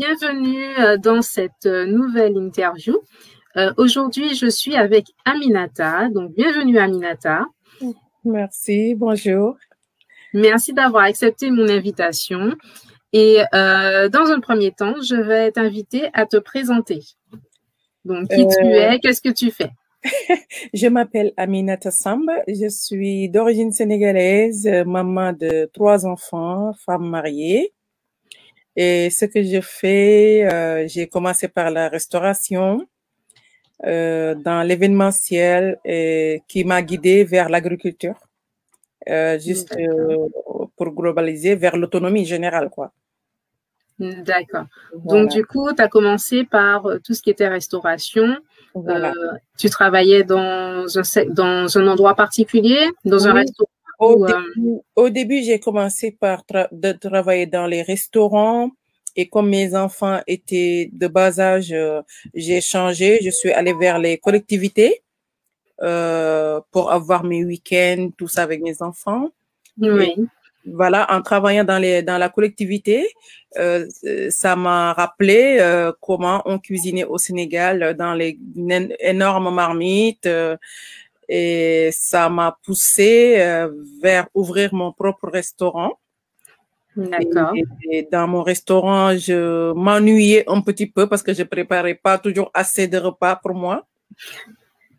bienvenue dans cette nouvelle interview. Aujourd'hui, je suis avec Aminata. Donc, bienvenue Aminata. Merci, bonjour. Merci d'avoir accepté mon invitation. Et dans un premier temps, je vais t'inviter à te présenter. Donc, qui tu es, qu'est-ce que tu fais? Je m'appelle Aminata Samba, je suis d'origine sénégalaise, maman de trois enfants, femme mariée. Et ce que je fais, euh, j'ai commencé par la restauration euh, dans l'événementiel et qui m'a guidée vers l'agriculture, euh, juste pour globaliser vers l'autonomie générale, quoi. D'accord. Donc, du coup, tu as commencé par tout ce qui était restauration. tu travaillais dans un, dans un endroit particulier, dans un restaurant au, début, j'ai commencé par de travailler dans les restaurants et comme mes enfants étaient de bas âge, euh, j'ai changé. Je suis allée vers les collectivités euh, pour avoir mes week-ends, tout ça avec mes enfants. Oui. voilà, en travaillant dans les dans la collectivité, euh, ça m'a rappelé euh, comment on cuisinait au Sénégal dans les énormes marmites et ça m'a poussé euh, vers ouvrir mon propre restaurant. D'accord. Et, dans mon restaurant, je m'ennuyais un petit peu parce que je préparais pas toujours assez de repas pour moi.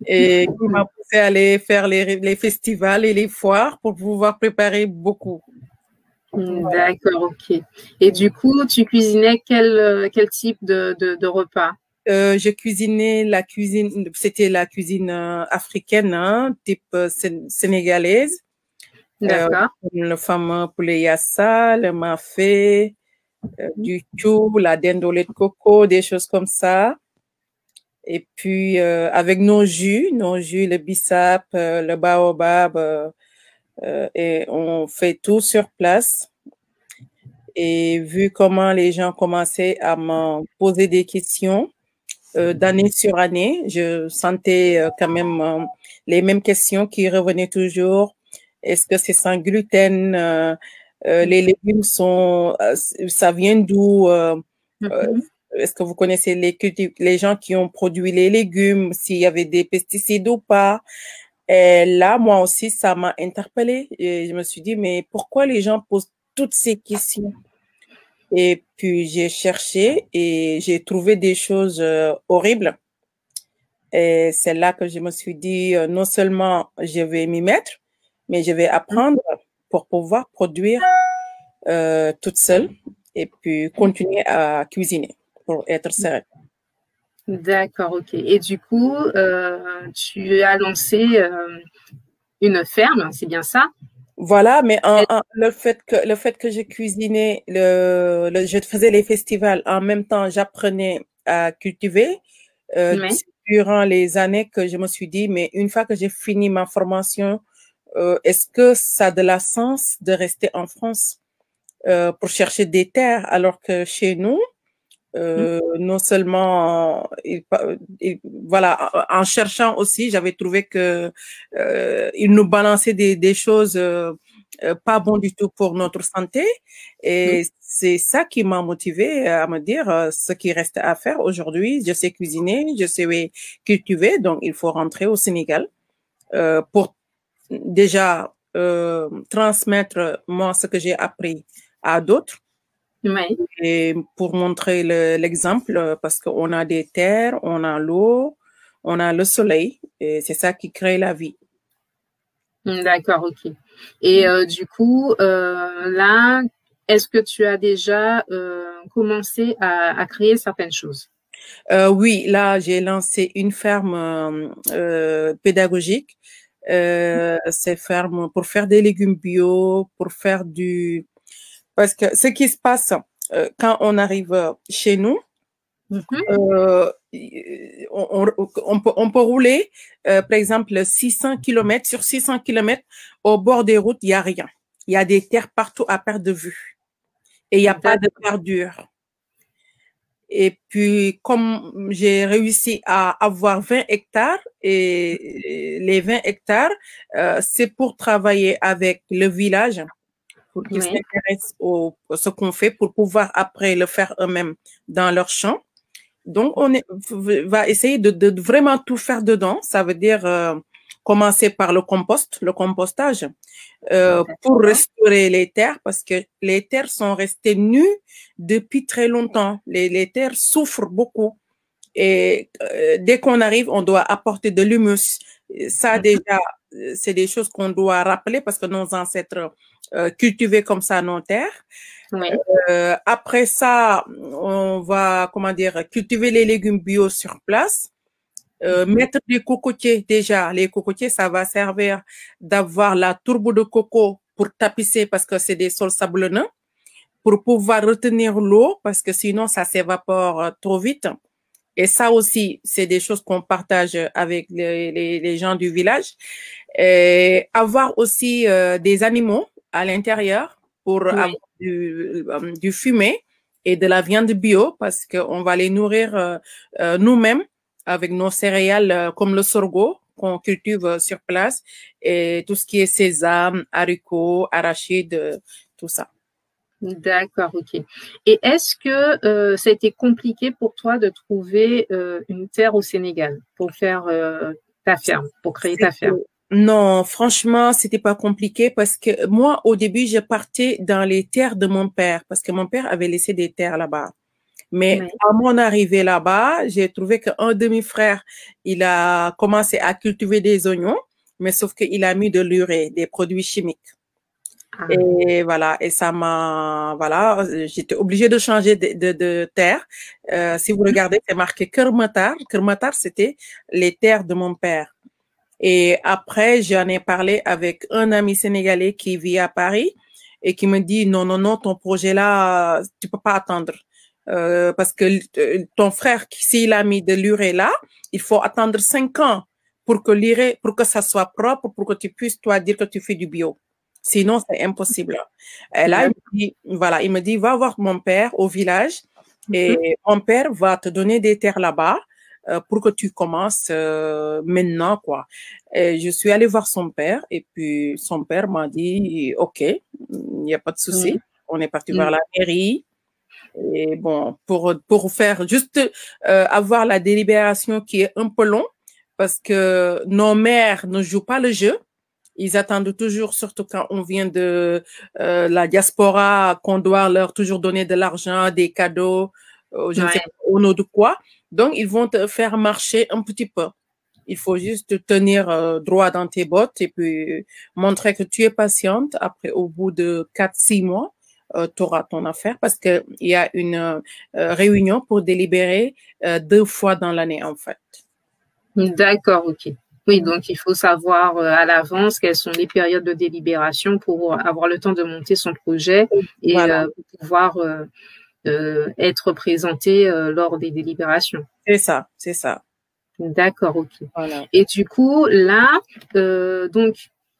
Et qui m'a poussé à aller faire les, les, festivals et les foires pour pouvoir préparer beaucoup. D'accord, ok. Et du coup, tu cuisinais quel, quel type de, de, de repas? Euh, je cuisinais la cuisine, c'était la cuisine euh, africaine, hein, type euh, sénégalaise. D'accord. le fameux poulet yassa, le mafé, du chou, la dindolée de coco, des choses comme ça. Et puis avec nos jus, nos jus, le bissap, le baobab, et on fait tout sur place. Et vu comment les gens commençaient à me poser des questions, euh, d'année sur année. Je sentais euh, quand même euh, les mêmes questions qui revenaient toujours. Est-ce que c'est sans gluten? Les légumes sont, ça vient d'où? Mm-hmm. Est-ce que vous connaissez les, les gens qui ont produit les légumes, s'il y avait des pesticides ou pas? Et là, moi aussi, ça m'a interpellée. Et je me suis dit, mais pourquoi les gens posent toutes ces questions? Et puis j'ai cherché et j'ai trouvé des choses euh, horribles. Et c'est là que je me suis dit, euh, non seulement je vais m'y mettre, mais je vais apprendre pour pouvoir produire euh, toute seule et puis continuer à cuisiner pour être sereine. D'accord, ok. Et du coup, tu as lancé une ferme, c'est bien ça? Voilà, mais le fait que le fait que je cuisinais, le, je faisais les festivals en même temps, j'apprenais à cultiver. Euh, Durant les années que je me suis dit, mais une fois que j'ai fini ma formation, euh, est-ce que ça a de la sens de rester en France euh, pour chercher des terres alors que chez nous, euh, non seulement, voilà, en cherchant aussi, j'avais trouvé que euh, il nous balançait des, des choses euh, pas bon du tout pour notre santé. Et c'est ça qui m'a motivé à me dire ce qui reste à faire aujourd'hui. Je sais cuisiner, je sais cultiver, donc il faut rentrer au Sénégal pour déjà transmettre moi ce que j'ai appris à d'autres et pour montrer l'exemple, parce qu'on a des terres, on a l'eau, on a le soleil, et c'est ça qui crée la vie. D'accord, ok. Et euh, du coup, euh, là, est-ce que tu as déjà euh, commencé à, créer certaines choses? Oui, là, j'ai lancé une ferme pédagogique. c'est ferme pour faire des légumes bio, pour faire du parce que ce qui se passe euh, quand on arrive chez nous, mm-hmm. euh, on, peut, rouler, euh, par exemple, 600 km. Sur 600 km, au bord des routes, il n'y a rien. Il y a des terres partout à perte de vue. Et il n'y a pas de verdure. Et puis, comme j'ai réussi à avoir 20 hectares, et les 20 hectares, c'est pour travailler avec le village pour qu'ils s'intéressent à ce qu'on fait pour pouvoir après le faire eux-mêmes dans leur champ. Donc, on est, va essayer de, de, vraiment tout faire dedans. Ça veut dire euh, commencer par le compost, le compostage, euh, pour restaurer les terres parce que les terres sont restées nues depuis très longtemps. Les, les terres souffrent beaucoup. Et euh, dès qu'on arrive, on doit apporter de l'humus. Ça, mhm. déjà, c'est des choses qu'on doit rappeler parce que nos ancêtres euh, cultivaient comme ça nos terres. Euh, après ça, on va, comment dire, cultiver les légumes bio sur place. Euh, mhm. mettre des cocotiers déjà. Les cocotiers, ça va servir d'avoir la tourbe de coco pour tapisser parce que c'est des sols sablonneux, pour pouvoir retenir l'eau parce que sinon ça s'évapore trop vite. Et ça aussi, c'est des choses qu'on partage avec les, les, les, gens du village. Et avoir aussi euh, des animaux à l'intérieur pour avoir du, euh, du, fumet et de la viande bio parce qu'on va les nourrir euh, euh, nous-mêmes avec nos céréales comme le sorgho qu'on cultive sur place et tout ce qui est sésame, haricots, arachides, tout ça. D'accord, ok. Et est-ce que ça a été compliqué pour toi de trouver une terre au Sénégal pour faire ta ferme, pour créer ta ferme? Non, franchement, c'était pas compliqué parce que moi, au début, je partais dans les terres de mon père parce que mon père avait laissé des terres là-bas. Mais à mon arrivée là-bas, j'ai trouvé qu'un demi-frère, il a commencé à cultiver des oignons, mais sauf qu'il a mis de l'urée, des produits chimiques. Ah. Et voilà, et ça m'a, voilà, j'étais obligée de changer de, de, de terre. Euh, si vous regardez, c'est marqué Kermatar. Kermatar, c'était les terres de mon père. Et après, j'en ai parlé avec un ami sénégalais qui vit à Paris et qui me dit non, non, non, ton projet là, tu peux pas attendre. Euh, parce que euh, ton frère, s'il a mis de l'urée là, il faut attendre cinq ans pour que l'urée, pour que ça soit propre, pour que tu puisses, toi, dire que tu fais du bio. Sinon, c'est impossible. Et là, il me dit, voilà, il me dit, va voir mon père au village et mhm. mon père va te donner des terres là-bas pour que tu commences euh, maintenant, quoi. Et je suis allée voir son père et puis son père m'a dit, OK, il n'y a pas de souci. On est parti vers la mairie. Et bon, pour, pour faire juste euh, avoir la délibération qui est un peu long parce que nos mères ne jouent pas le jeu. Ils attendent toujours, surtout quand on vient de euh, la diaspora, qu'on doit leur toujours donner de l'argent, des cadeaux, euh, je ne sais pas au nom de quoi. Donc, ils vont te faire marcher un petit peu. Il faut juste tenir euh, droit dans tes bottes et puis montrer que tu es patiente. Après, au bout de quatre, six mois, tu auras ton affaire parce qu'il y a une réunion pour délibérer deux fois dans l'année, en fait. D'accord, ok. Oui, donc il faut savoir euh, à l'avance quelles sont les périodes de délibération pour avoir le temps de monter son projet et euh, pouvoir euh, être présenté lors des délibérations. C'est ça, c'est ça. D'accord, ok. Et du coup, là, donc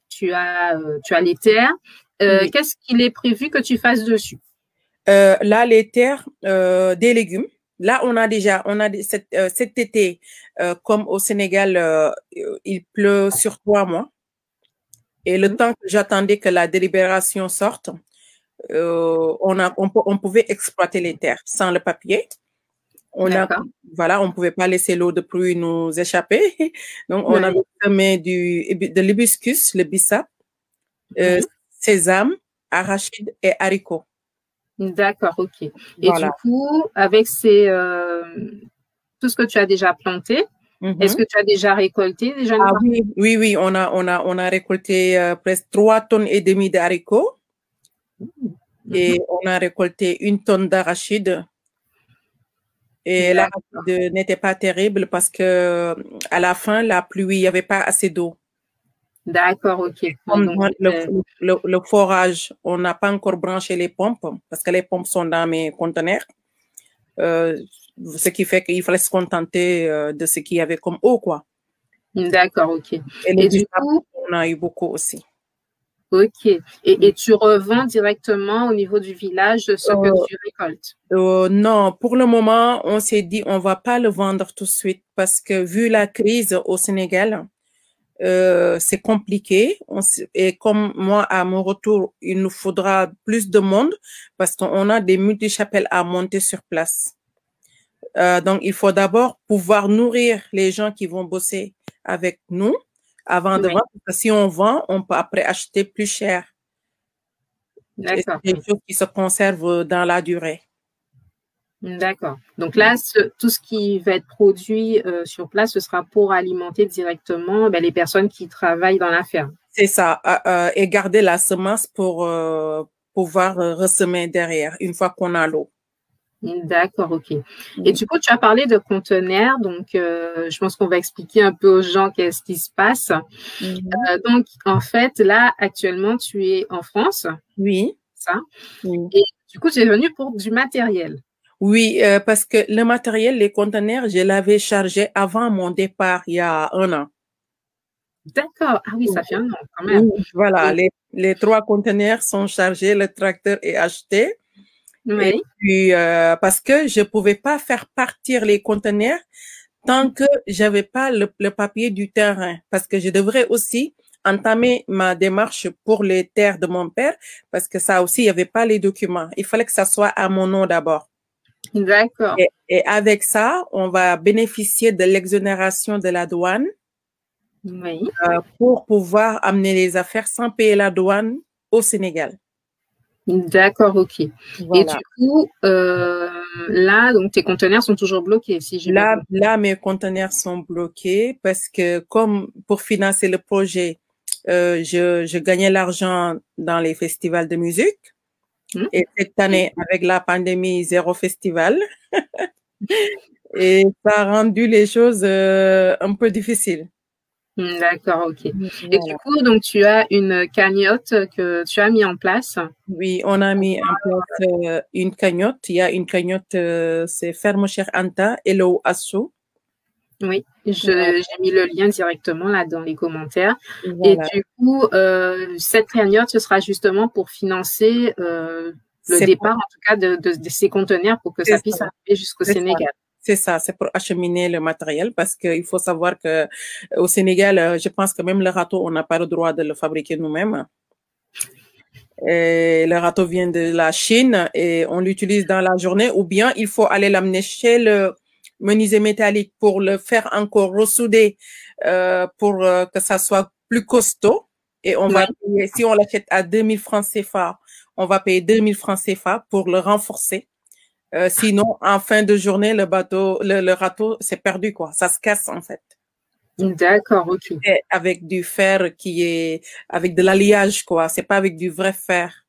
tu as tu as les terres. Qu'est-ce qu'il est prévu que tu fasses dessus? Là, les terres, des légumes. Là, on a déjà, on a cet, euh, cet été, euh, comme au Sénégal, euh, il pleut sur trois mois. Et le mmh. temps que j'attendais que la délibération sorte, on, a, on, pouvait exploiter les terres sans le papier. On a, voilà, on pouvait pas laisser l'eau de pluie nous échapper. Donc, on avait semé du, de l'hibiscus, le bissap, mmh. sésame, arachide et haricots. D'accord, ok. Et du coup, avec ces, euh, tout ce que tu as déjà planté, mm-hmm. est-ce que tu as déjà récolté déjà ah, oui, oui, oui, on a, on a, on a récolté euh, presque trois tonnes et demie d'haricots mm-hmm. Et on a récolté une tonne d'arachides. Et l'arachide n'était pas terrible parce que à la fin, la pluie, il n'y avait pas assez d'eau. D'accord, ok. le, forage, on n'a pas encore branché les pompes parce que les pompes sont dans mes conteneurs. Euh, ce qui fait qu'il fallait se contenter euh, de ce qu'il y avait comme eau, quoi. D'accord, ok. Et, du coup, on a eu beaucoup aussi. Ok. Et, et, tu revends directement au niveau du village ce que euh, tu récoltes? Non, pour le moment, on s'est dit on va pas le vendre tout de suite parce que vu la crise au Sénégal, euh, c'est compliqué. et comme moi, à mon retour, il nous faudra plus de monde parce qu'on a des multi-chapelles à monter sur place. Euh, donc, il faut d'abord pouvoir nourrir les gens qui vont bosser avec nous avant de vendre. Parce que si on vend, on peut après acheter plus cher. D'accord. Des choses qui se conservent dans la durée. D'accord. Donc là, tout ce qui va être produit euh, sur place, ce sera pour alimenter directement ben, les personnes qui travaillent dans la ferme. C'est ça. Euh, euh, et garder la semence pour pouvoir ressemer derrière une fois qu'on a l'eau. D'accord, ok. Et du coup, tu as parlé de conteneurs, donc je pense qu'on va expliquer un peu aux gens qu'est-ce qui se passe. Mhm. donc, en fait, là, actuellement, tu es en France. Oui. Ça. Et du coup, tu es venu pour du matériel. Oui, euh, parce que le matériel, les conteneurs, je l'avais chargé avant mon départ il y a un an. D'accord. Ah oui, ça fait un an quand même. voilà, les, les, trois conteneurs sont chargés, le tracteur est acheté. Oui. Et puis, euh, parce que je pouvais pas faire partir les conteneurs tant que j'avais pas le, le, papier du terrain, parce que je devrais aussi entamer ma démarche pour les terres de mon père, parce que ça aussi, il y avait pas les documents. Il fallait que ça soit à mon nom d'abord. D'accord. Et, avec ça, on va bénéficier de l'exonération de la douane oui. Euh, pour pouvoir amener les affaires sans payer la douane au Sénégal. D'accord, ok. Et du coup, euh, là, donc tes conteneurs sont toujours bloqués, si j'ai là, là, mes conteneurs sont bloqués parce que comme pour financer le projet, euh, je, je gagnais l'argent dans les festivals de musique. Hmm? Et cette année, avec la pandémie, zéro festival. et ça a rendu les choses euh, un peu difficiles. Hmm, d'accord, ok. Et du coup, donc tu as une cagnotte que tu as mis en place? Oui, on a mis en place euh, une cagnotte. Il y a une cagnotte, euh, c'est Ferme Cher Anta, Hello Asso. Oui, j'ai mis le lien directement là dans les commentaires. Et du coup, euh, cette cagnotte, ce sera justement pour financer le départ, en tout cas, de, ces conteneurs pour que ça puisse arriver jusqu'au Sénégal. C'est ça, c'est pour acheminer le matériel parce qu'il faut savoir que au Sénégal, euh, je pense que même le râteau, on n'a pas le droit de le fabriquer nous-mêmes. le râteau vient de la Chine et on l'utilise dans la journée ou bien il faut aller l'amener chez le menuisier métallique pour le faire encore ressouder euh, pour euh, que ça soit plus costaud. Et on va payer, si on l'achète à 2000 francs CFA, on va payer 2000 francs CFA pour le renforcer. Euh, sinon, en fin de journée, le bateau, le, le râteau, c'est perdu, quoi. Ça se casse, en fait. D'accord, ok. avec du fer qui est, avec de l'alliage, quoi. C'est pas avec du vrai fer.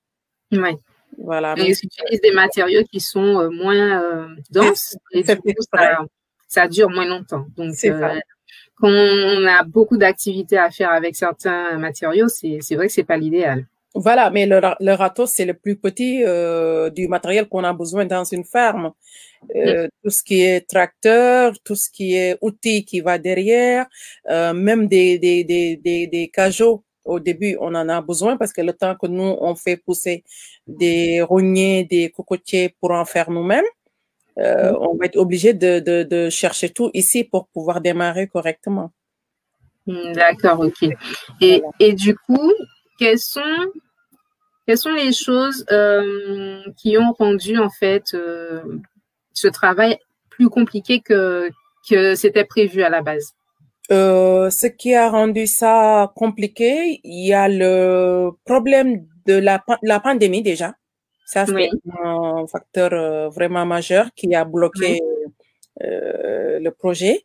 Ouais. Voilà. ils utilisent des matériaux qui sont euh, moins euh, denses et du coup, ça, dure moins longtemps. Donc, euh, quand on a beaucoup d'activités à faire avec certains matériaux, c'est vrai que c'est pas l'idéal. Voilà, mais le, le râteau, c'est le plus petit du matériel qu'on a besoin dans une ferme. Mm. Tout ce qui est tracteur, tout ce qui est outils qui va derrière, même des, des, des, des, des cajots au début, on en a besoin parce que le temps que nous, on fait pousser des rogners, des cocotiers pour en faire nous-mêmes, euh, on va être obligé de, de, de, chercher tout ici pour pouvoir démarrer correctement. Hmm, d'accord, ok. Et, et, du coup, quelles sont, quelles sont les choses euh, qui ont rendu en fait euh, ce travail plus compliqué que, que c'était prévu à la base? Euh, ce qui a rendu ça compliqué, il y a le problème de la, la pandémie déjà. Ça, c'est un facteur vraiment majeur qui a bloqué le projet.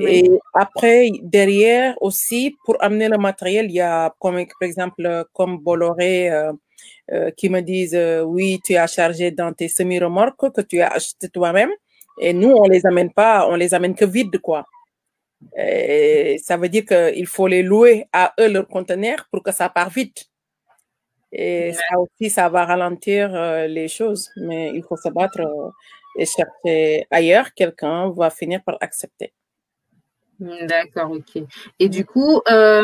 Et après, derrière aussi, pour amener le matériel, il y a comme par exemple comme Bolloré euh, euh qui me disent oui, tu as chargé dans tes semi-remorques que tu as acheté toi-même. Et nous, on les amène pas, on les amène que vides, quoi. Et ça veut dire qu'il faut les louer à eux leur conteneur pour que ça part vite. Et ça aussi, ça va ralentir euh, les choses. Mais il faut se battre euh, et chercher ailleurs. Quelqu'un va finir par accepter. D'accord, ok. Et du coup, euh,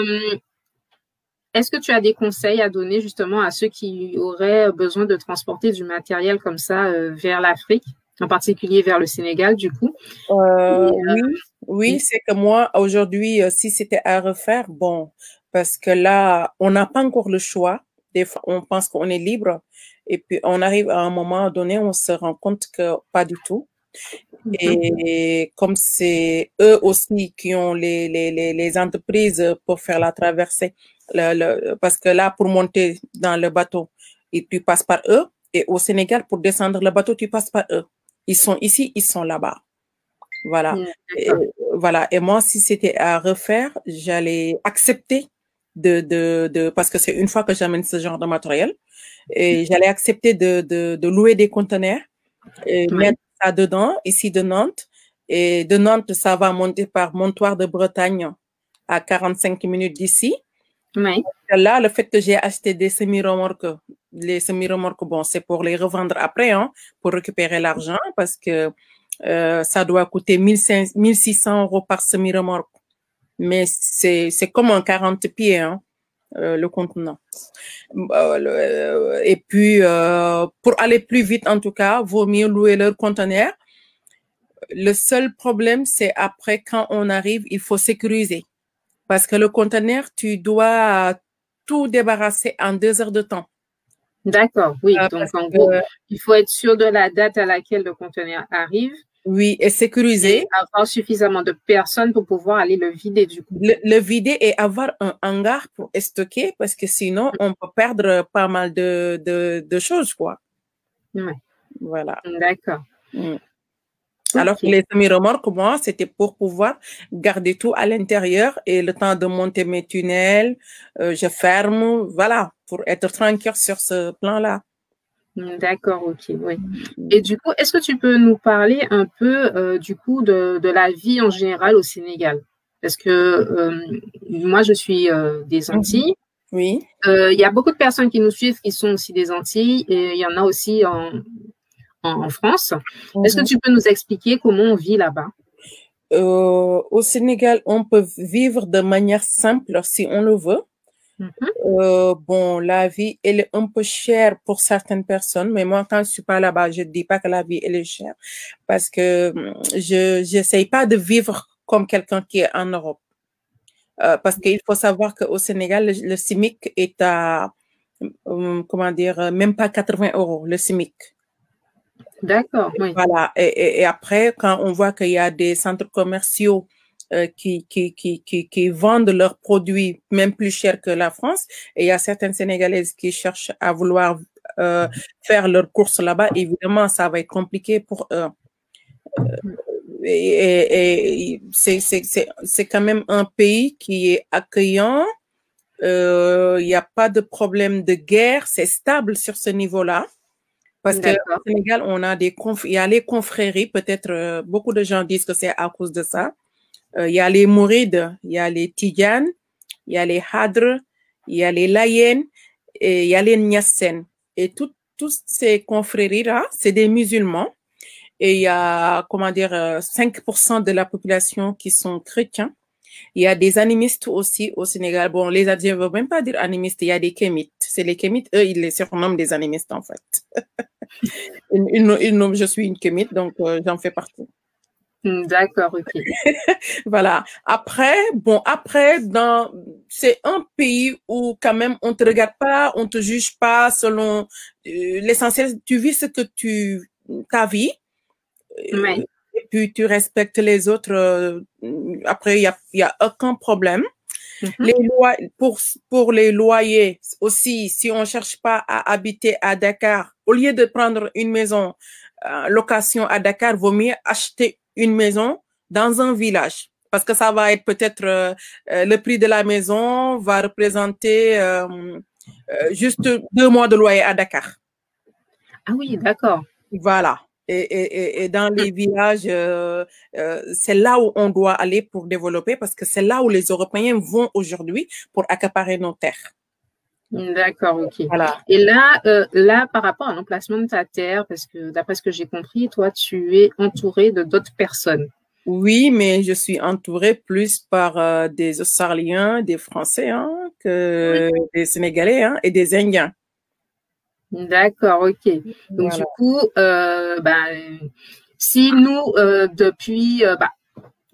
est-ce que tu as des conseils à donner justement à ceux qui auraient besoin de transporter du matériel comme ça vers l'Afrique en particulier vers le Sénégal, du coup? oui, oui, c'est que moi, aujourd'hui, si c'était à refaire, bon, parce que là, on n'a pas encore le choix. Des fois, on pense qu'on est libre. Et puis, on arrive à un moment donné, on se rend compte que pas du tout. Mhm. Et comme c'est eux aussi qui ont les, les, les, entreprises pour faire la traversée, le, parce que là, pour monter dans le bateau, et tu passes par eux. Et au Sénégal, pour descendre le bateau, tu passes par eux. Ils sont ici, ils sont là-bas. Voilà. Et, voilà. Et moi, si c'était à refaire, j'allais accepter de, de, de, parce que c'est une fois que j'amène ce genre de matériel, et j'allais accepter de, de, de louer des conteneurs et mettre ça dedans, ici de Nantes. Et de Nantes, ça va monter par Montoire de Bretagne à 45 minutes d'ici. Oui. Là, le fait que j'ai acheté des semi-remorques, les semi-remorques, bon, c'est pour les revendre après, hein, pour récupérer l'argent, parce que euh, ça doit coûter 1600 euros par semi-remorque. Mais c'est comme un 40 pieds, hein, euh, le contenant. Euh, et puis, pour aller plus vite, en tout cas, vaut mieux louer leur conteneur. Le seul problème, c'est après, quand on arrive, il faut sécuriser. Parce que le conteneur, tu dois tout débarrasser en deux heures de temps. D'accord, oui. Euh, Donc, en gros, il faut être sûr de la date à laquelle le conteneur arrive. Oui, et sécuriser. avoir suffisamment de personnes pour pouvoir aller le vider du coup. Le, vider et avoir un hangar pour stocker parce que sinon, on peut perdre pas mal de, de, choses, quoi. Oui. Voilà. D'accord. Mm. Alors que les semi-remorques, moi, c'était pour pouvoir garder tout à l'intérieur et le temps de monter mes tunnels, euh, je ferme, voilà, pour être tranquille sur ce plan-là. D'accord, ok, oui. Et du coup, est-ce que tu peux nous parler un peu euh, du coup de, la vie en général au Sénégal? Parce que euh, moi, je suis des mhm. Antilles. Oui. Il y a beaucoup de personnes qui nous suivent qui sont aussi des Antilles et il y en a aussi en, en, France. Est-ce que mhm. tu peux nous expliquer comment on vit là-bas? Euh, Au Sénégal, on peut vivre de manière simple si on le veut. Mhm. Euh, bon, la vie, elle est un peu chère pour certaines personnes, mais moi, quand je suis pas là-bas, je dis pas que la vie, elle est chère parce que hum, je j'essaye pas de vivre comme quelqu'un qui est en Europe. Euh, parce qu'il faut savoir qu'au Sénégal, le, le, CIMIC est à, comment dire, même pas 80 euros, le CIMIC. D'accord, oui. Voilà. Et, et, après, quand on voit qu'il y a des centres commerciaux euh, qui, qui, qui, qui, qui vendent leurs produits même plus cher que la France, et il y a certaines Sénégalaises qui cherchent à vouloir euh, faire leurs courses là-bas, évidemment, ça va être compliqué pour eux. Euh, et, et c'est quand même un pays qui est accueillant. Euh, il n'y a pas de problème de guerre, c'est stable sur ce niveau-là. Parce qu'au Sénégal, on a des il y a les confréries, peut-être euh, beaucoup de gens disent que c'est à cause de ça. Euh, il y a les Mourides, il y a les Tidianes, il y a les Hadr, il y a les Layen et il y a les Nyassen. Et toutes ces confréries-là, c'est des musulmans. Et il y a, comment dire, 5% euh, de la population qui sont chrétiens. Il y a des animistes aussi au Sénégal. Bon, les Adiens ne veulent même pas dire animistes, il y a des kémites. C'est les kémites, eux, ils les surnomment des animistes, en fait. je suis une kémite, donc euh, j'en fais partie. Hmm, d'accord, ok. voilà. Après, bon, après, dans, c'est un pays où quand même on te regarde pas, on te juge pas selon euh, l'essentiel. Tu vis ce que tu, ta vie. Oui puis tu respectes les autres. Euh, après, il y a, y a aucun problème. Mm-hmm. Les lois, pour, pour les loyers aussi, si on cherche pas à habiter à Dakar, au lieu de prendre une maison euh, location à Dakar, vaut mieux acheter une maison dans un village parce que ça va être peut-être euh, le prix de la maison va représenter juste deux mois de loyer à Dakar. Ah oui, d'accord. Voilà et, dans les villages, euh, euh, c'est là où on doit aller pour développer parce que c'est là où les Européens vont aujourd'hui pour accaparer nos terres. D'accord, ok. Voilà. Et là, euh, là, par rapport à l'emplacement de ta terre, parce que d'après ce que j'ai compris, toi, tu es entouré de d'autres personnes. Oui, mais je suis entourée plus par des Australiens, des Français, hein, que des Sénégalais hein, et des Indiens. D'accord, ok. Donc du coup, euh, ben, si nous, euh, depuis euh, bah,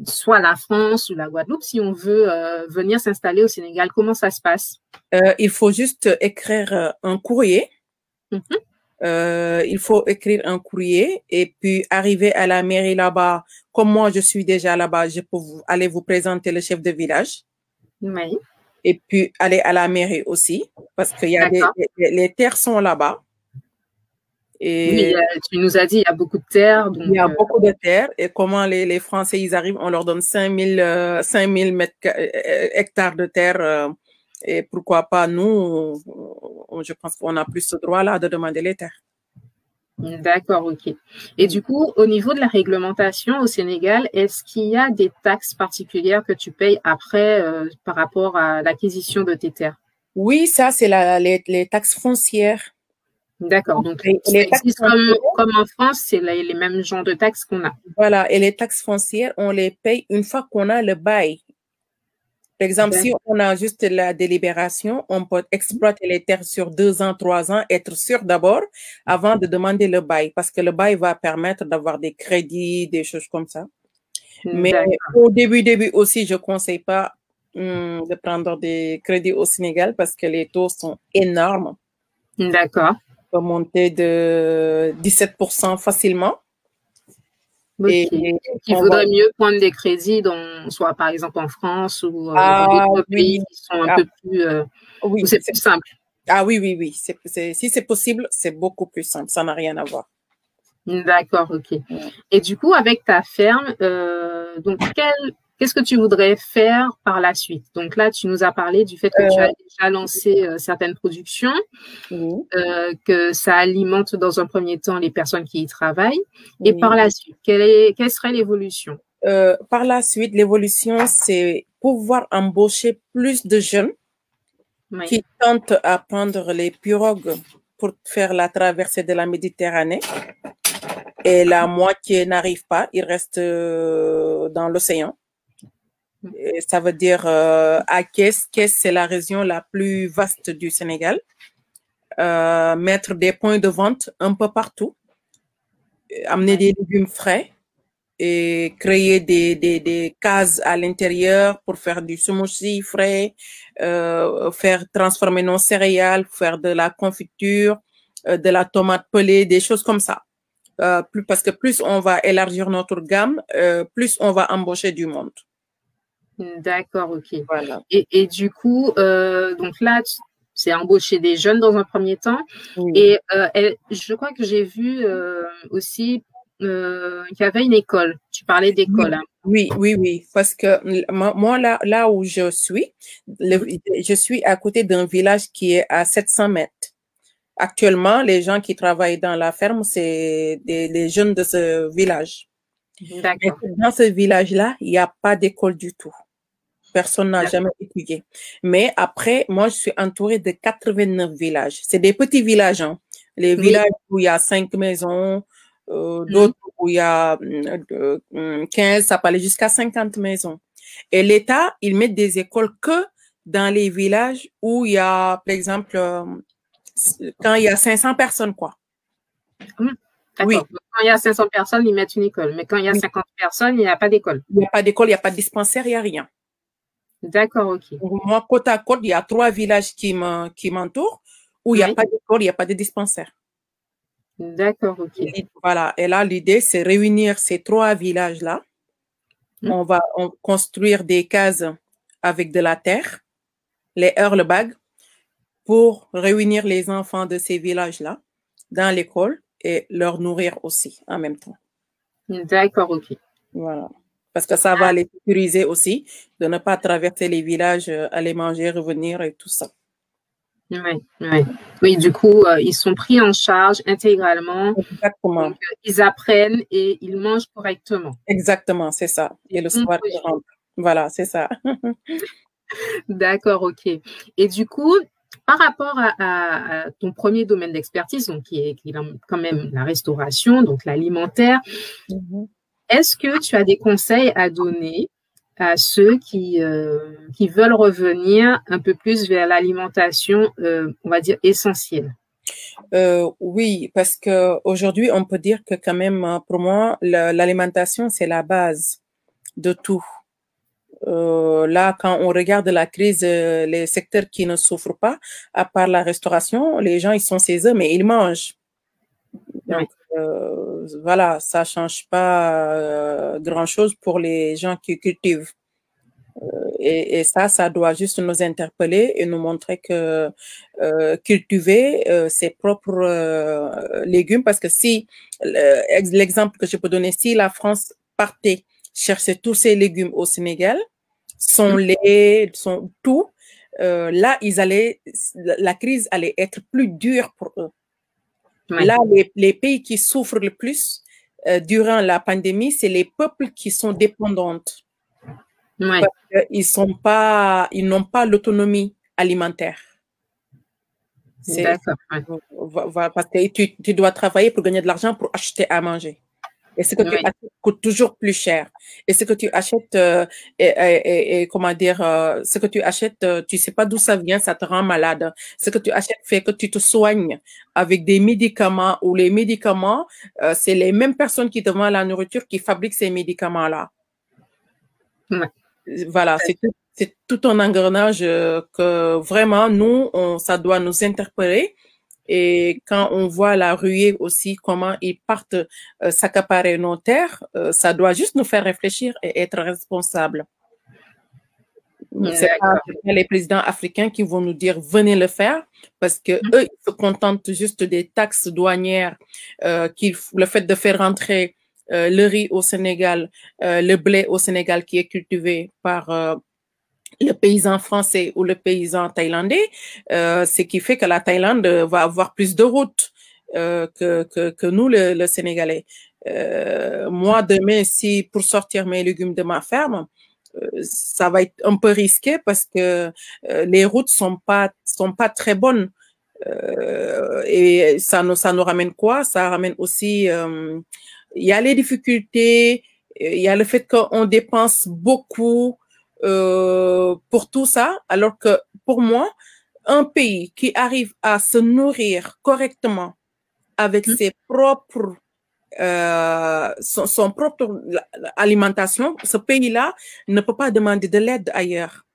soit la France ou la Guadeloupe, si on veut venir s'installer au Sénégal, comment ça se passe? Il faut juste écrire un courrier. Mm-hmm. il faut écrire un courrier et puis arriver à la mairie là-bas. Comme moi, je suis déjà là-bas, je peux aller vous présenter le chef de village. Oui et puis aller à la mairie aussi, parce que y a des, les, terres sont là-bas. Et tu nous as dit, il y a beaucoup de terres. il y a euh, beaucoup de terres. Et comment les, les, Français, ils arrivent, on leur donne 5000 euh, 5000 mètres, euh, hectares de terre. et pourquoi pas nous, je pense qu'on a plus ce droit-là de demander les terres. D'accord, ok. Et du coup, au niveau de la réglementation au Sénégal, est-ce qu'il y a des taxes particulières que tu payes après euh, par rapport à l'acquisition de tes terres? Oui, ça, c'est les, les, taxes foncières. D'accord. Donc, les, taxes comme, comme, en France, c'est les, mêmes genres de taxes qu'on a. Voilà. Et les taxes foncières, on les paye une fois qu'on a le bail. Par exemple, si on a juste la délibération, on peut exploiter les terres sur deux ans, trois ans, être sûr d'abord avant de demander le bail, parce que le bail va permettre d'avoir des crédits, des choses comme ça. Mais au début, début aussi, je ne conseille pas hum, de prendre des crédits au Sénégal parce que les taux sont énormes. D'accord. Peut monter de 17% facilement. Et, il faudrait mieux prendre des crédits, dans, soit par exemple en France ou euh, dans ah d'autres pays qui sont un ah. peu plus. Euh, oui, c'est plus simple. Ah oui, oui, oui. si c'est possible, c'est beaucoup plus simple. Ça n'a rien à voir. D'accord, ok. Et du coup, avec ta ferme, euh, donc quel Qu'est-ce que tu voudrais faire par la suite? Donc là, tu nous as parlé du fait que tu as euh. déjà lancé euh, certaines productions, euh, que ça alimente dans un premier temps les personnes qui y travaillent. Et par la suite, quelle, est, quelle serait l'évolution? Par la suite, l'évolution, c'est pouvoir embaucher plus de jeunes qui tentent à prendre les pirogues pour faire la traversée de la Méditerranée. Et la moitié n'arrive pas, ils restent dans l'océan ça veut dire euh, à Kess. Kess, c'est la région la plus vaste du Sénégal. Euh, mettre des points de vente un peu partout, amener des légumes frais et créer des, des, des cases à l'intérieur pour faire du smoothie frais, euh, faire transformer nos céréales, faire de la confiture, euh, de la tomate pelée, des choses comme ça. Euh, plus, parce que plus on va élargir notre gamme, euh, plus on va embaucher du monde. D'accord, ok. Voilà. Et, et du coup, euh, donc là, c'est embaucher des jeunes dans un premier temps. Et euh, je crois que j'ai vu euh, aussi euh, qu'il y avait une école. Tu parlais d'école. Hein. Oui, oui, oui, parce que moi, là, là où je suis, je suis à côté d'un village qui est à 700 mètres. Actuellement, les gens qui travaillent dans la ferme, c'est les jeunes de ce village. D'accord. Dans ce village-là, il n'y a pas d'école du tout. Personne n'a jamais étudié. Mais après, moi, je suis entourée de 89 villages. C'est des petits villages. Hein. Les villages où il y a cinq maisons, euh, mmh. d'autres où il y a 15, ça peut aller jusqu'à 50 maisons. Et l'État, il met des écoles que dans les villages où il y a, par exemple, euh, quand il y a 500 personnes, quoi. Mmh. Oui. Quand il y a 500 personnes, ils mettent une école. Mais quand il y a 50 personnes, il n'y a pas d'école. Il n'y a pas d'école, il n'y a pas de dispensaire, il n'y a rien. D'accord, ok. Moi, côte à côte, il y a trois villages qui m'entourent où il n'y a pas d'école, il n'y a pas de dispensaire. D'accord, ok. voilà. Et là, l'idée, c'est réunir ces trois villages-là. Hmm. On va construire des cases avec de la terre, les hurlebags, pour réunir les enfants de ces villages-là dans l'école et leur nourrir aussi en même temps. D'accord, ok. Voilà parce que ça va les sécuriser aussi, de ne pas traverser les villages, euh, aller manger, revenir et tout ça. Oui, oui. oui du coup, euh, ils sont pris en charge intégralement. Exactement. Euh, ils apprennent et ils mangent correctement. Exactement, c'est ça. Et le soir, ils rentrent. Voilà, c'est ça. D'accord, ok. Et du coup, par rapport à, ton premier domaine d'expertise, donc qui est, qui est, quand même la restauration, donc l'alimentaire, mm-hmm. Est-ce que tu as des conseils à donner à ceux qui, euh, qui veulent revenir un peu plus vers l'alimentation, euh, on va dire, essentielle? Euh, oui, parce que aujourd'hui, on peut dire que quand même, euh, pour moi, l'alimentation, c'est la base de tout. Euh, là, quand on regarde la crise, les secteurs qui ne souffrent pas, à part la restauration, les gens, ils sont chez eux, mais ils mangent. Donc, euh, voilà, ça change pas euh, grand-chose pour les gens qui cultivent. Euh, et, et, ça, ça doit juste nous interpeller et nous montrer que cultiver ses propres légumes, parce que si l'exemple que je peux donner, si la France partait chercher tous ses légumes au Sénégal, son mmh. lait, son tout, là, ils allaient, la crise allait être plus dure pour eux. Ouais. Là, les, les, pays qui souffrent le plus durant la pandémie, c'est les peuples qui sont dépendants Ouais. Parce ils sont pas, ils n'ont pas l'autonomie alimentaire. D'accord. Ouais. Parce que tu, tu, dois travailler pour gagner de l'argent pour acheter à manger. Et ce que tu achètes coûte toujours plus cher. Et ce que tu achètes, euh, et, et- et- comment dire, euh, ce que tu achètes, euh, tu sais pas d'où ça vient, ça te rend malade. Ce que tu achètes fait que tu te soignes avec des médicaments ou les médicaments, euh, c'est les mêmes personnes qui te vendent la nourriture qui fabriquent ces médicaments-là. Voilà, c'est tout, c'est tout un engrenage euh, que vraiment, nous, on, ça doit nous interpeller. Et quand on voit la ruée aussi, comment ils partent euh, s'accaparer nos terres, euh, ça doit juste nous faire réfléchir et être responsables. C'est pas, les présidents africains qui vont nous dire venez le faire parce que eux ils se contentent juste des taxes douanières, euh, le fait de faire rentrer euh, le riz au Sénégal, euh, le blé au Sénégal qui est cultivé par le paysan français ou le paysan thaïlandais, euh, ce qui fait que la Thaïlande va avoir plus de routes euh, que, que, que nous, le, le Sénégalais. Euh, moi, demain, si pour sortir mes légumes de ma ferme, euh, ça va être un peu risqué parce que euh, les routes sont pas sont pas très bonnes Euh, et ça nous ça nous ramène quoi? Ça ramène aussi euh, il y a les difficultés, il y a le fait qu'on dépense beaucoup euh, pour tout ça, alors que pour moi, un pays qui arrive à se nourrir correctement avec Mhm. ses propres euh, son, son propre alimentation, ce pays-là ne peut pas demander de l'aide ailleurs.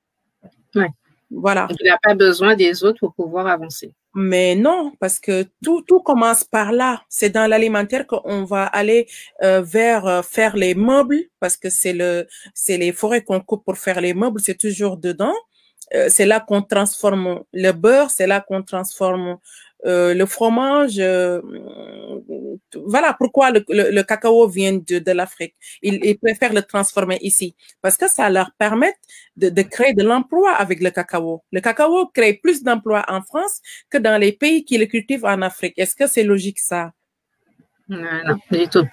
Ouais. Voilà. Donc, il n'a pas besoin des autres pour pouvoir avancer. Mais non, parce que tout, tout commence par là. C'est dans l'alimentaire qu'on va aller euh, vers euh, faire les meubles, parce que c'est le, c'est les forêts qu'on coupe pour faire les meubles, c'est toujours dedans. Euh, c'est là qu'on transforme le beurre, c'est là qu'on transforme euh, le fromage. euh, voilà pourquoi le, le, le cacao vient de, de l'Afrique. Ils, ils préfèrent le transformer ici parce que ça leur permet de, de créer de l'emploi avec le cacao. Le cacao crée plus d'emplois en France que dans les pays qui le cultivent en Afrique. Est-ce que c'est logique ça? Non, non, du tout.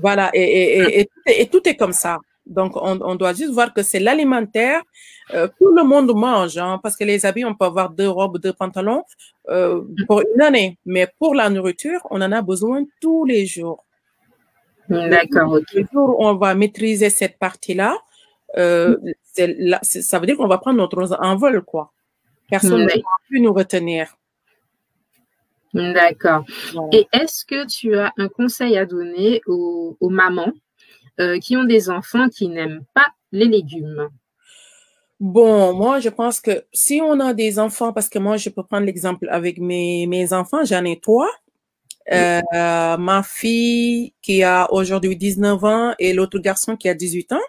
Voilà, et, et, et, et, tout est- et tout est comme ça. Donc, on, on doit juste voir que c'est l'alimentaire. Euh, tout le monde mange, hein, parce que les habits, on peut avoir deux robes, deux pantalons euh, pour une année. Mais pour la nourriture, on en a besoin tous les jours. D'accord, ok. Le jour où on va maîtriser cette partie-là, euh, là- c'est- ça veut dire qu'on va prendre notre envol, quoi. Personne ne Ouais. va plus nous retenir. D'accord. Voilà. Et est-ce que tu as un conseil à donner aux, aux mamans euh, qui ont des enfants qui n'aiment pas les légumes Bon, moi, je pense que si on a des enfants, parce que moi, je peux prendre l'exemple avec mes, mes enfants, j'en ai trois. Euh, ma fille qui a aujourd'hui 19 ans et l'autre garçon qui a 18 ans.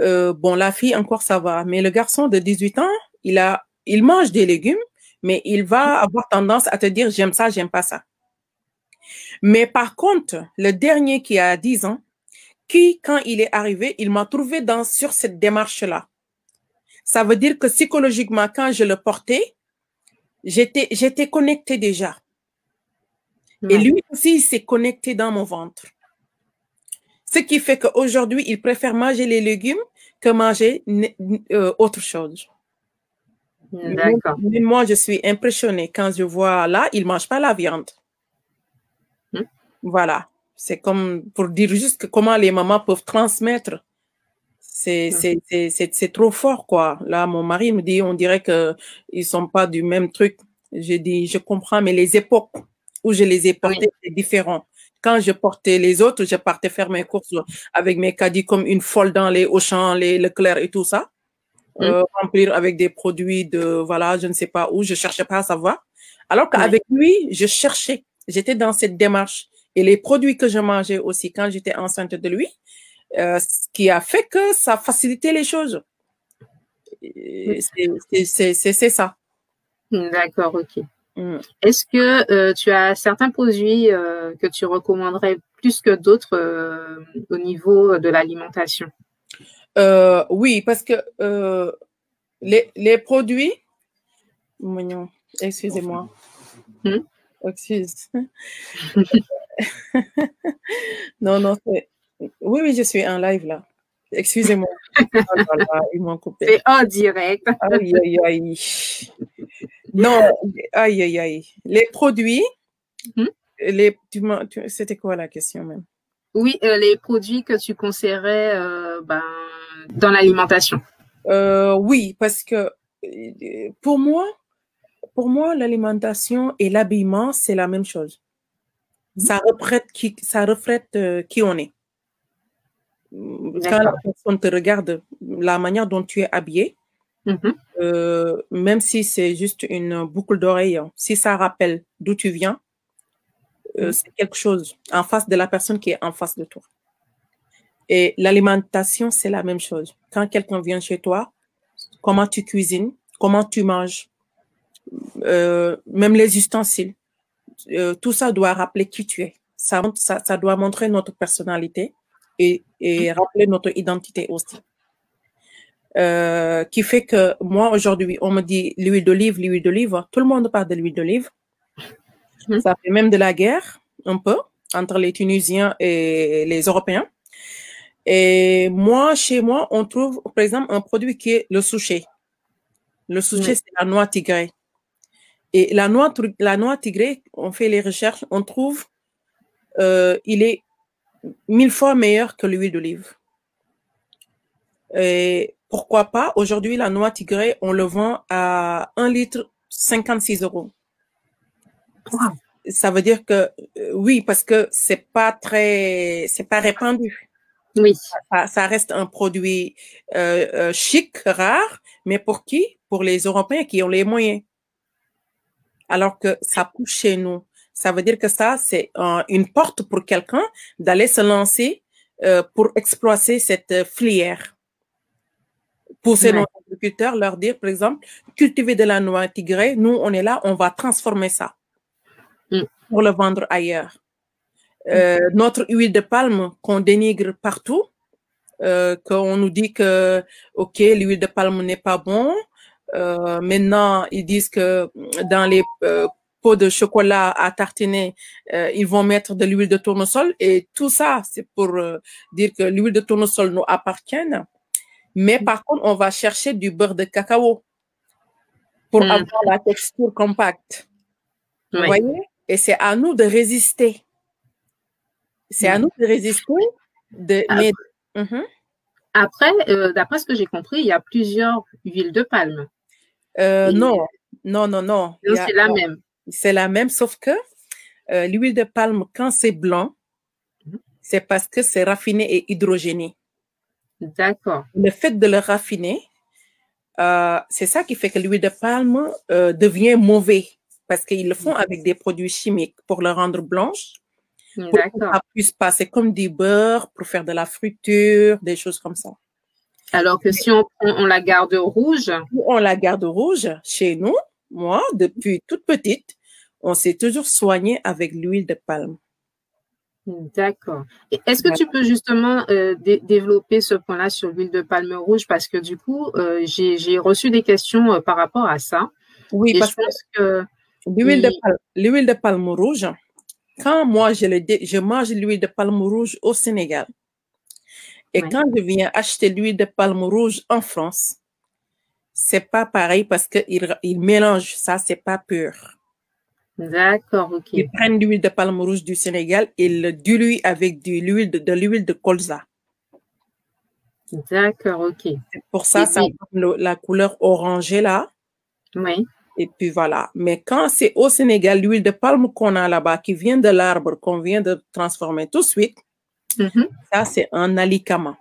Euh, bon, la fille encore ça va, mais le garçon de 18 ans, il a, il mange des légumes, mais il va avoir tendance à te dire j'aime ça, j'aime pas ça. Mais par contre, le dernier qui a 10 ans, qui quand il est arrivé, il m'a trouvé dans sur cette démarche-là. Ça veut dire que psychologiquement, quand je le portais, j'étais j'étais connectée déjà. Et lui aussi, il s'est connecté dans mon ventre. Ce qui fait qu'aujourd'hui, il préfère manger les légumes que manger euh, autre chose. D'accord. Moi, je suis impressionnée quand je vois là, il mange pas la viande. Hmm. Voilà. C'est comme pour dire juste que comment les mamans peuvent transmettre. C'est, c'est, c'est, c'est, c'est trop fort, quoi. Là, mon mari me dit, on dirait que ils sont pas du même truc. Je dis, je comprends, mais les époques où je les ai portés, c'est différent. Quand je portais les autres, je partais faire mes courses avec mes caddies comme une folle dans les Auchan, les Leclerc et tout ça. Mm. Euh, remplir avec des produits de, voilà, je ne sais pas où, je cherchais pas à savoir. Alors qu'avec lui, je cherchais. J'étais dans cette démarche. Et les produits que je mangeais aussi quand j'étais enceinte de lui, euh, ce qui a fait que ça facilitait les choses. C'est ça. D'accord, ok. Mm. Est-ce que euh, tu as certains produits euh, que tu recommanderais plus que d'autres au niveau de l'alimentation? Oui, parce que les, les, produits, excusez-moi, hmm? excuse. non, non, oui, oui, je suis en live là. Excusez-moi. Oh ils m'ont coupé. C'est en direct. Aïe, aïe, aïe. Non, aïe, aïe, aïe. Les produits, hmm? les, c'était quoi la question même? Oui, euh, les produits que tu conseillerais euh, ben, dans l'alimentation. Euh, oui, parce que pour moi, pour moi, l'alimentation et l'habillement, c'est la même chose. Ça reflète qui, ça reflète qui on est. Quand la personne te regarde, la manière dont tu es habillé, mm-hmm. euh, même si c'est juste une boucle d'oreille, si ça rappelle d'où tu viens, euh, mm-hmm. c'est quelque chose en face de la personne qui est en face de toi. Et l'alimentation, c'est la même chose. Quand quelqu'un vient chez toi, comment tu cuisines, comment tu manges, euh, même les ustensiles, tout ça doit rappeler qui tu es. Ça, ça, ça doit montrer notre personnalité et, et rappeler notre identité aussi. Euh, qui fait que moi aujourd'hui, on me dit l'huile d'olive, l'huile d'olive, tout le monde parle de l'huile d'olive. Mhm. Ça fait même de la guerre un peu entre les Tunisiens et les Européens. Et moi, chez moi, on trouve par exemple un produit qui est le souché. Le souché, c'est la noix tigrée. Et la noix, la noix tigrée, on fait les recherches, on trouve, euh, il est mille fois meilleur que l'huile d'olive. Et pourquoi pas, aujourd'hui, la noix tigrée, on le vend à 1 litre 56 euros. Ça veut dire que euh, oui, parce que c'est pas très, c'est pas répandu. Oui. Ça, reste un produit euh, euh, chic, rare, mais pour qui? Pour les Européens qui ont les moyens. Alors que ça pousse chez nous. Ça veut dire que ça, c'est une porte pour quelqu'un d'aller se lancer euh, pour exploiter cette filière. Pousser nos agriculteurs, leur dire, par exemple, cultiver de la noix tigrée, nous, on est là, on va transformer ça mm. pour le vendre ailleurs. Euh, notre huile de palme qu'on dénigre partout, euh, qu'on nous dit que, OK, l'huile de palme n'est pas bon. Euh, maintenant, ils disent que dans les euh, de chocolat à tartiner, euh, ils vont mettre de l'huile de tournesol et tout ça, c'est pour euh, dire que l'huile de tournesol nous appartient. Mais par contre, on va chercher du beurre de cacao pour hmm. avoir la texture compacte. Vous voyez? Et c'est à nous de résister. C'est à hmm. nous de résister. De, Après, mhm. Après euh, d'après ce que j'ai compris, il y a plusieurs huiles de palme. Non, non, non, non. c'est la même. C'est la même, sauf que euh, l'huile de palme, quand c'est blanc, mhm. c'est parce que c'est raffiné et hydrogéné. D'accord. Le fait de le raffiner, euh, c'est ça qui fait que l'huile de palme euh, devient mauvais parce qu'ils le font avec des produits chimiques pour le rendre blanche. Pour que ça puisse passer comme du beurre pour faire de la friture, des choses comme ça. Alors que si on, on la garde rouge. On la garde rouge chez nous, moi, depuis toute petite, on s'est toujours soigné avec l'huile de palme. D'accord. Est-ce que tu peux justement euh, développer ce point-là sur l'huile de palme rouge? Parce que du coup, euh, j'ai reçu des questions euh, par rapport à ça. Oui, parce que l'huile de, palme, de palme rouge, quand moi je, le, je mange l'huile de palme rouge au Sénégal et quand je viens acheter l'huile de palme rouge en France, c'est pas pareil parce qu'ils ils mélangent ça, c'est pas pur. D'accord, ok. Ils prennent l'huile de palme rouge du Sénégal et le diluent avec de l'huile de, l'huile de colza. D'accord, ok. Pour ça, ça la couleur orangée là. Oui. Et puis voilà. Mais quand c'est au Sénégal, l'huile de palme qu'on a là-bas, qui vient de l'arbre, qu'on vient de transformer tout de suite, Mhm. ça, c'est un alikama.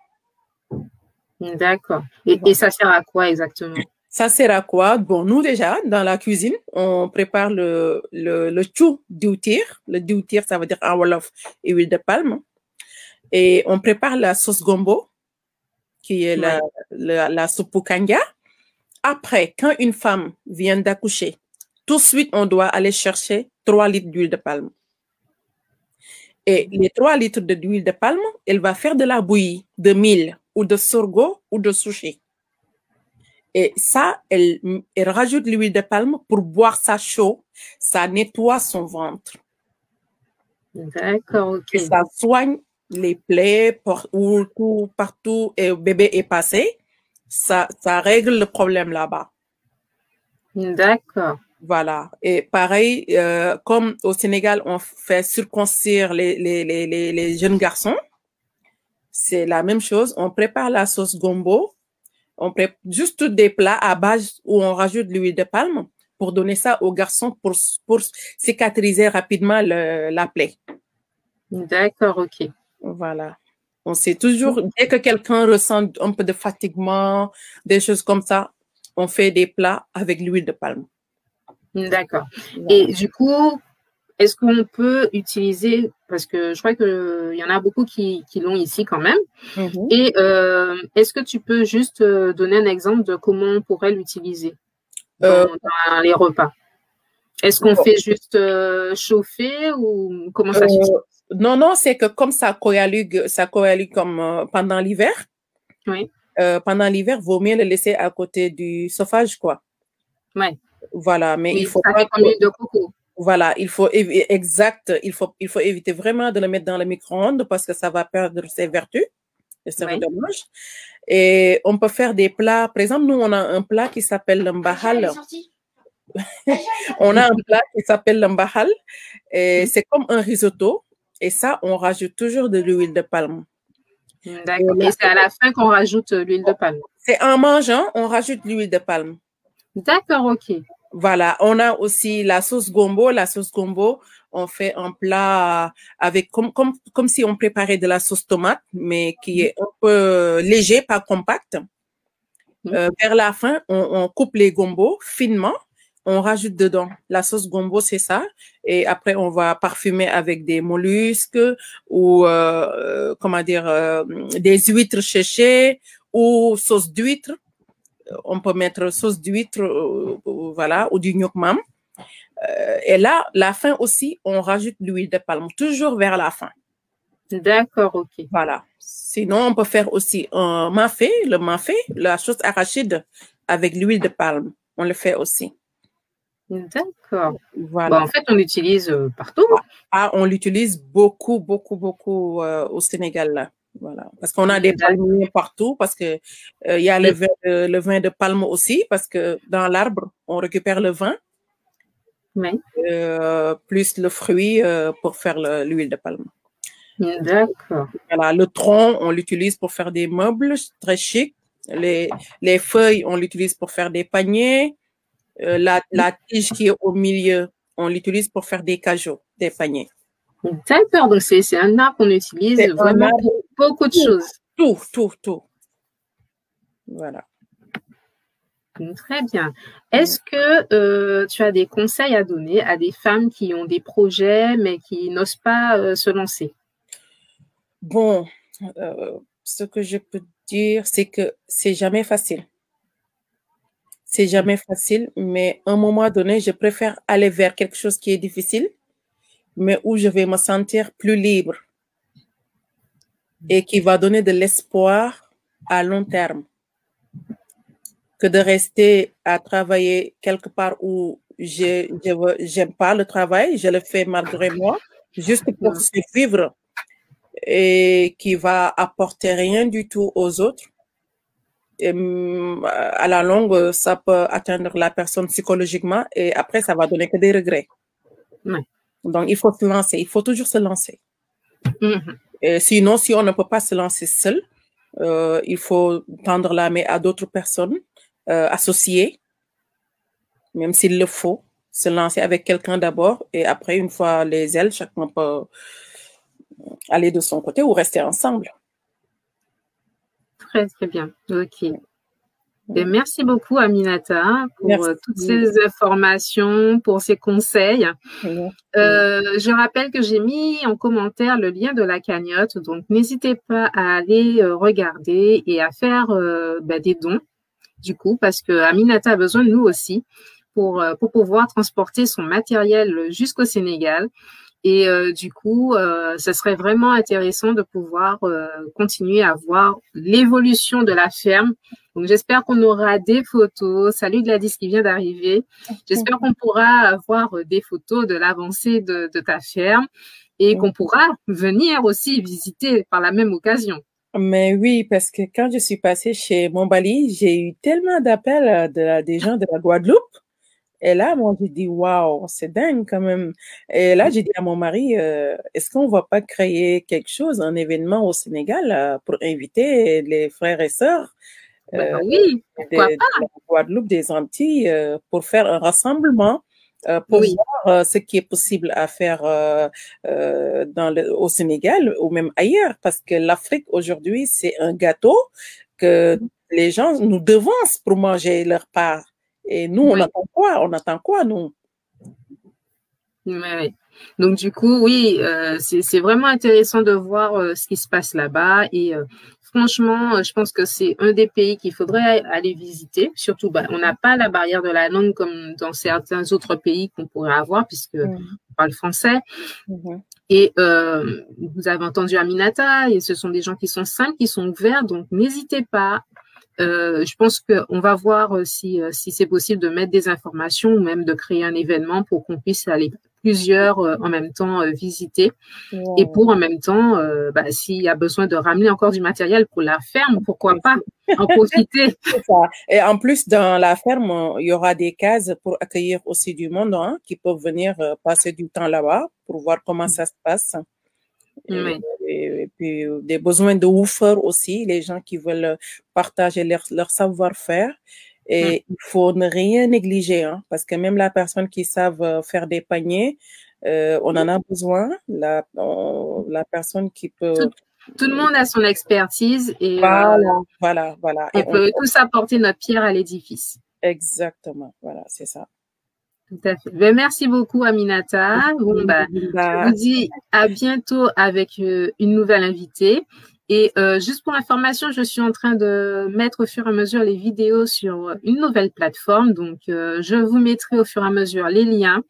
D'accord. Et, et ça sert à quoi exactement? Ça sert à quoi? Bon, nous déjà, dans la cuisine, on prépare le, le, le chou diwtir. Le diwtir, ça veut dire en wolof et huile de palme. Et on prépare la sauce gombo, qui est la, la, la soupe kanga. Après, quand une femme vient d'accoucher, tout de suite, on doit aller chercher 3 litres d'huile de palme. Et les 3 litres de- d'huile de palme, elle va faire de la bouillie de mil ou de sorgho ou de sushi. Et ça, elle, elle rajoute l'huile de palme pour boire ça chaud. Ça nettoie son ventre. D'accord, ok. Et ça soigne les plaies por- où tout, partout et le bébé est passé. Ça, ça règle le problème là-bas. D'accord. Voilà. Et pareil, euh, comme au Sénégal, on fait circoncire les, les, les, les, les jeunes garçons, c'est la même chose. On prépare la sauce gombo. On prépare juste des plats à base où on rajoute de l'huile de palme pour donner ça aux garçons pour, pour cicatriser rapidement le- la plaie. D'accord, ok. Voilà. On sait toujours, dès que quelqu'un ressent un peu de fatiguement, des choses comme ça, on fait des plats avec l'huile de palme. D'accord. Et du coup, est-ce qu'on peut utiliser, parce que je crois qu'il y en a beaucoup qui, qui l'ont ici quand même, Mhm. et euh, est-ce que tu peux juste euh, donner un exemple de comment on pourrait l'utiliser dans, Euh, dans les repas? Est-ce qu'on fait juste euh, chauffer ou comment ça s'utilise Non, non, c'est que comme ça coagule, ça coagule comme pendant l'hiver. Oui. pendant l'hiver, vaut mieux le laisser à côté du chauffage, quoi. Ouais. Voilà, mais Oui, il faut pas de coco. Voilà, il faut exact, il faut il faut éviter vraiment de le mettre dans le micro-ondes parce que ça va perdre ses vertus. Et c'est Ouais. dommage. Et on peut faire des plats. Par exemple, nous on a un plat qui s'appelle le mbahal. On a un plat qui s'appelle le mbahal et c'est comme un risotto. Et ça, on rajoute toujours de l'huile de palme. D'accord. Et c'est à la fin qu'on rajoute euh, l'huile de palme. C'est en mangeant, on rajoute l'huile de palme. D'accord, ok. Voilà, on a aussi la sauce gombo. La sauce gombo, on fait un plat avec comme comme comme si on préparait de la sauce tomate, mais qui est un peu léger, pas compact. Euh, vers la fin, on, on coupe les gombos finement. On rajoute dedans la sauce gombo, c'est ça. Et après, on va parfumer avec des mollusques ou euh, comment dire euh, des huîtres séchées ou sauce d'huître. On peut mettre sauce d'huître, euh, euh, voilà, ou du gnocchi. Euh, et là, la fin aussi, on rajoute l'huile de palme, toujours vers la fin. D'accord, ok. Voilà. Sinon, on peut faire aussi un mafé, le mafé, la sauce arachide avec l'huile de palme. On le fait aussi. D'accord. Voilà. Bon, en fait, on l'utilise euh, partout. Ah, on l'utilise beaucoup, beaucoup, beaucoup euh, au Sénégal. Là. Voilà. Parce qu'on a des D'accord. palmiers partout, parce que euh, il y a le vin, de, le vin de palme aussi, parce que dans l'arbre, on récupère le vin, Oui. euh, plus le fruit euh, pour faire le- l'huile de palme. D'accord. Voilà, le tronc, on l'utilise pour faire des meubles très chics. Les, les feuilles, on l'utilise pour faire des paniers. La, la tige qui est au milieu, on l'utilise pour faire des cajots, des paniers. D'accord. Donc, c'est un arbre qu'on utilise un vraiment arbre. Beaucoup de choses. Tout, tout, tout. Voilà. Très bien. Est-ce que euh, tu as des conseils à donner à des femmes qui ont des projets mais qui n'osent pas euh, se lancer? Bon, euh, ce que je peux dire, c'est que c'est jamais facile. C'est jamais facile, mais à un moment donné, je préfère aller vers quelque chose qui est difficile, mais où je vais me sentir plus libre et qui va donner de l'espoir à long terme que de rester à travailler quelque part où je j'aime pas le travail, je le fais malgré moi, juste pour Mm. survivre et qui va apporter rien du tout aux autres. Et, hum, à la longue, ça peut atteindre la personne psychologiquement et après, ça va donner que des regrets. Ouais. Donc, il faut se lancer, il faut toujours se lancer. Mhm. Sinon, si on ne peut pas se lancer seul, euh, il faut tendre la main à d'autres personnes euh, associées même s'il le faut, se lancer avec quelqu'un d'abord et après, une fois les ailes, chacun peut aller de son côté ou rester ensemble. Très, très bien. OK. Merci beaucoup, Aminata, pour euh, toutes ces informations, pour ces conseils. Euh, je rappelle que j'ai mis en commentaire le lien de la cagnotte, donc n'hésitez pas à aller euh, regarder et à faire ben, des dons, du coup, parce que Aminata a besoin de nous aussi pour, pour pouvoir transporter son matériel jusqu'au Sénégal. Et euh, du coup, euh, ce serait vraiment intéressant de pouvoir euh, continuer à voir l'évolution de la ferme. Donc, j'espère qu'on aura des photos. Salut Gladys qui vient d'arriver. J'espère qu'on pourra avoir des photos de l'avancée de, de, ta ferme et qu'on pourra venir aussi visiter par la même occasion. Mais oui, parce que quand je suis passée chez Montbali, j'ai eu tellement d'appels de, des gens de la Guadeloupe et là, moi, j'ai dit, waouh, c'est dingue quand même. Et là, j'ai dit à mon mari, euh, est-ce qu'on va pas créer quelque chose, un événement au Sénégal euh, pour inviter les frères et sœurs ben oui, pourquoi pas? De Guadeloupe, des Antilles, pour faire un rassemblement. pour voir ce qui est possible à faire dans le, au Sénégal ou même ailleurs, parce que l'Afrique aujourd'hui, c'est un gâteau que les gens nous devancent pour manger leur part. Et nous, on attend quoi? On attend quoi, nous? Oui. Donc du coup, oui, euh, c'est vraiment intéressant de voir euh, ce qui se passe là-bas. Et euh, franchement, je pense que c'est un des pays qu'il faudrait aller visiter. Surtout, bah, on n'a pas la barrière de la langue comme dans certains autres pays qu'on pourrait avoir, puisque mmh. on parle français. Mmh et vous avez entendu Aminata, et ce sont des gens qui sont simples, qui sont ouverts. Donc n'hésitez pas euh, je pense qu'on va voir si, si c'est possible de mettre des informations ou même de créer un événement pour qu'on puisse aller plusieurs en même temps visiter et pour en même temps, bah, s'il y a besoin de ramener encore du matériel pour la ferme, pourquoi pas en profiter? Et en plus, dans la ferme, il y aura des cases pour accueillir aussi du monde hein, qui peuvent venir passer du temps là-bas pour voir comment ça se passe. Et, puis euh, des besoins de woofer aussi, les gens qui veulent partager leur, leur savoir-faire. Et il faut ne rien négliger, hein, parce que même la personne qui savent euh, faire des paniers, euh, on en a besoin. La, la personne qui peut. Tout, le monde a son expertise et voilà, voilà, voilà. On peut tous apporter notre pierre à l'édifice. Exactement, voilà, c'est ça. Ben, merci beaucoup, Aminata. Bon, bah, je vous dis à bientôt avec euh, une nouvelle invitée. Et euh, juste pour information, je suis en train de mettre au fur et à mesure les vidéos sur une nouvelle plateforme. Donc, euh, je vous mettrai au fur et à mesure les liens.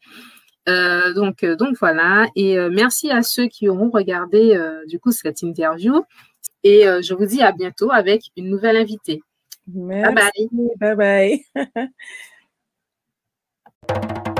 donc, donc voilà. Et merci à ceux qui auront regardé du coup cette interview. Et je vous dis à bientôt avec une nouvelle invitée. Merci. Bye bye. Bye bye.